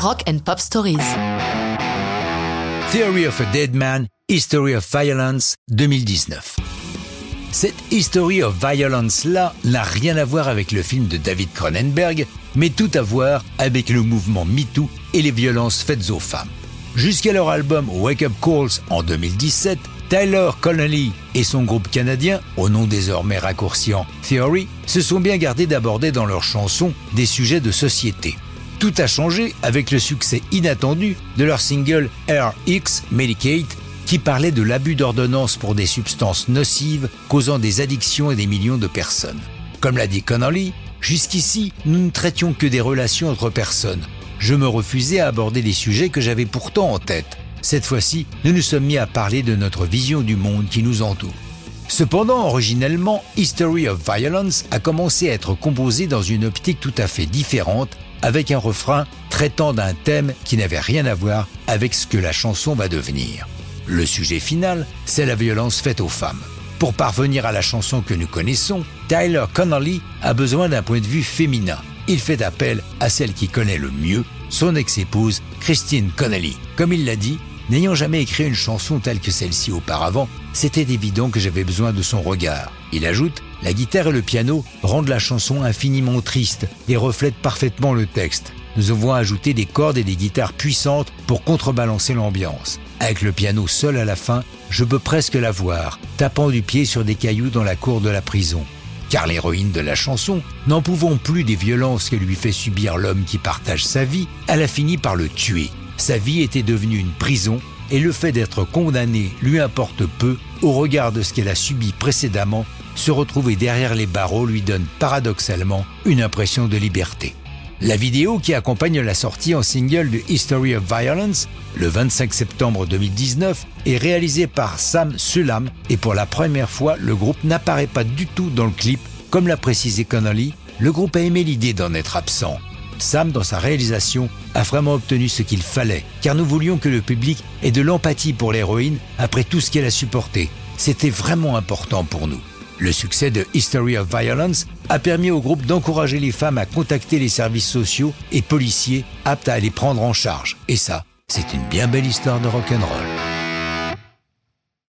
Rock and Pop Stories. Theory of a Dead Man, History of Violence 2019. Cette History of Violence-là n'a rien à voir avec le film de David Cronenberg, mais tout à voir avec le mouvement MeToo et les violences faites aux femmes. Jusqu'à leur album Wake Up Calls en 2017, Tyler Connolly et son groupe canadien, au nom désormais raccourciant Theory, se sont bien gardés d'aborder dans leurs chansons des sujets de société. Tout a changé avec le succès inattendu de leur single RX Medicate qui parlait de l'abus d'ordonnance pour des substances nocives causant des addictions et des millions de personnes. Comme l'a dit Connolly, jusqu'ici, nous ne traitions que des relations entre personnes. Je me refusais à aborder les sujets que j'avais pourtant en tête. Cette fois-ci, nous nous sommes mis à parler de notre vision du monde qui nous entoure. Cependant, originellement, History of Violence a commencé à être composé dans une optique tout à fait différente, avec un refrain traitant d'un thème qui n'avait rien à voir avec ce que la chanson va devenir. Le sujet final, c'est la violence faite aux femmes. Pour parvenir à la chanson que nous connaissons, Tyler Connolly a besoin d'un point de vue féminin. Il fait appel à celle qui connaît le mieux, son ex-épouse, Christine Connolly. Comme il l'a dit, n'ayant jamais écrit une chanson telle que celle-ci auparavant, c'était évident que j'avais besoin de son regard. Il ajoute, la guitare et le piano rendent la chanson infiniment triste et reflètent parfaitement le texte. Nous avons ajouté des cordes et des guitares puissantes pour contrebalancer l'ambiance. Avec le piano seul à la fin, je peux presque la voir, tapant du pied sur des cailloux dans la cour de la prison. Car l'héroïne de la chanson, n'en pouvant plus des violences que lui fait subir l'homme qui partage sa vie, elle a fini par le tuer. Sa vie était devenue une prison et le fait d'être condamnée lui importe peu au regard de ce qu'elle a subi précédemment. Se retrouver derrière les barreaux lui donne paradoxalement une impression de liberté. La vidéo qui accompagne la sortie en single de History of Violence, le 25 septembre 2019, est réalisée par Sam Sulam et pour la première fois, le groupe n'apparaît pas du tout dans le clip. Comme l'a précisé Connolly, le groupe a aimé l'idée d'en être absent. Sam, dans sa réalisation, a vraiment obtenu ce qu'il fallait, car nous voulions que le public ait de l'empathie pour l'héroïne après tout ce qu'elle a supporté. C'était vraiment important pour nous. Le succès de History of Violence a permis au groupe d'encourager les femmes à contacter les services sociaux et policiers aptes à les prendre en charge. Et ça, c'est une bien belle histoire de rock'n'roll.